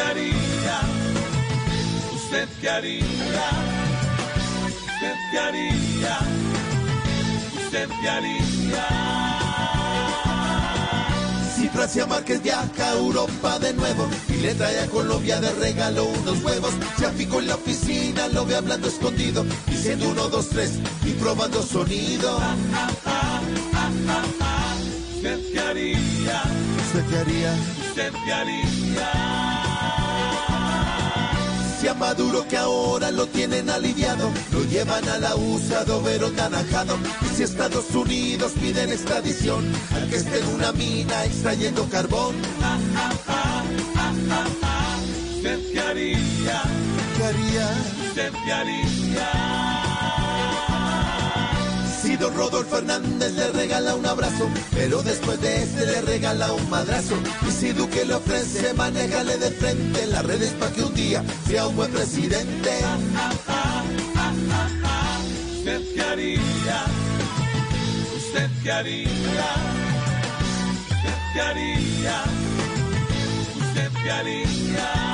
haría? ¿Usted qué haría? ¿Usted qué haría? ¿Usted qué haría? Si Francia Márquez viaja a Europa de nuevo y le trae a Colombia de regalo unos huevos, se aficó en la oficina, lo ve hablando escondido, diciendo uno, dos, tres y probando sonido. ¿Usted qué haría? ¿Usted qué haría? ¿Usted qué haría? Maduro que ahora lo tienen aliviado, lo llevan a la USA de overo naranjado. Y si Estados Unidos piden extradición, al que esté en una mina extrayendo carbón. ¿Usted qué haría? ¿Qué haría? ¿Usted qué haría? Rodolfo Fernández le regala un abrazo, pero después de este le regala un madrazo. Y si Duque le ofrece, manéjale de frente en las redes para que un día sea un buen presidente. ¿Usted qué haría? ¿Usted qué haría? ¿Usted qué haría? ¿Usted qué haría?